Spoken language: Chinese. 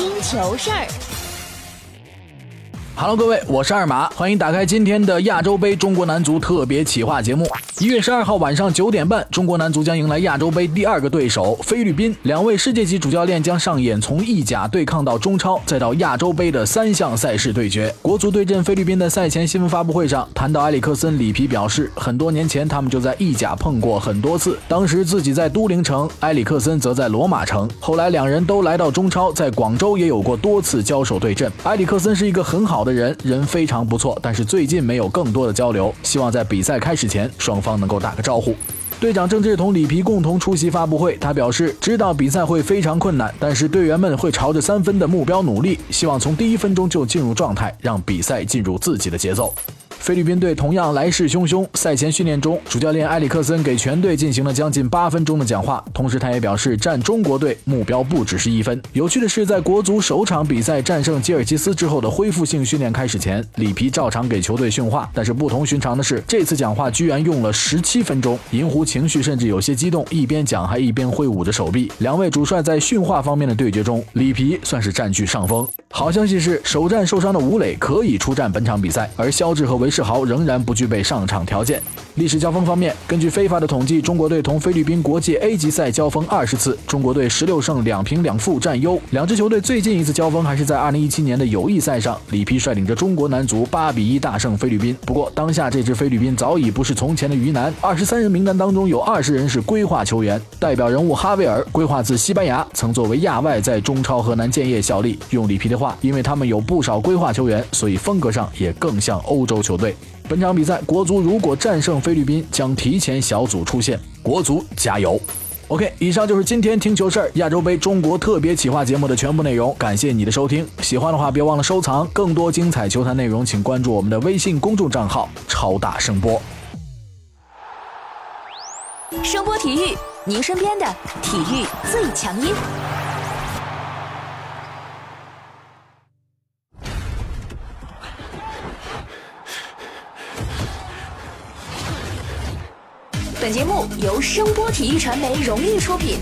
星球事儿。Hello，各位，我是二马，欢迎打开今天的亚洲杯中国男足特别企划节目。一月十二号晚上九点半，中国男足将迎来亚洲杯第二个对手菲律宾。两位世界级主教练将上演从意甲对抗到中超，再到亚洲杯的三项赛事对决。国足对阵菲律宾的赛前新闻发布会上，谈到埃里克森，里皮表示，很多年前他们就在意甲碰过很多次，当时自己在都灵城，埃里克森则在罗马城。后来两人都来到中超，在广州也有过多次交手对阵。埃里克森是一个很好好的人，人非常不错，但是最近没有更多的交流，希望在比赛开始前双方。能够打个招呼。队长郑智同里皮共同出席发布会，他表示知道比赛会非常困难，但是队员们会朝着三分的目标努力，希望从第一分钟就进入状态，让比赛进入自己的节奏。菲律宾队同样来势汹汹。赛前训练中，主教练埃里克森给全队进行了将近八分钟的讲话，同时他也表示，战中国队目标不只是一分。有趣的是，在国足首场比赛战胜吉尔吉斯之后的恢复性训练开始前，里皮照常给球队训话，但是不同寻常的是，这次讲话居然用了十七分钟。银狐情绪甚至有些激动，一边讲还一边挥舞着手臂。两位主帅在训话方面的对决中，里皮算是占据上风。好消息是，首战受伤的吴磊可以出战本场比赛，而肖智和韦世豪仍然不具备上场条件。历史交锋方面，根据非法的统计，中国队同菲律宾国际 A 级赛交锋二十次，中国队十六胜两平两负占优。两支球队最近一次交锋还是在二零一七年的友谊赛上，里皮率领着中国男足八比一大胜菲律宾。不过，当下这支菲律宾早已不是从前的鱼腩，二十三人名单当中有二十人是规划球员，代表人物哈维尔规划自西班牙，曾作为亚外在中超河南建业效力。用里皮的话，因为他们有不少规划球员，所以风格上也更像欧洲球队。本场比赛，国足如果战胜菲律宾，将提前小组出线。国足加油！OK，以上就是今天听球事儿亚洲杯中国特别企划节目的全部内容。感谢你的收听，喜欢的话别忘了收藏。更多精彩球坛内容，请关注我们的微信公众账号“超大声波”。声波体育，您身边的体育最强音。本节目由声波体育传媒荣誉出品。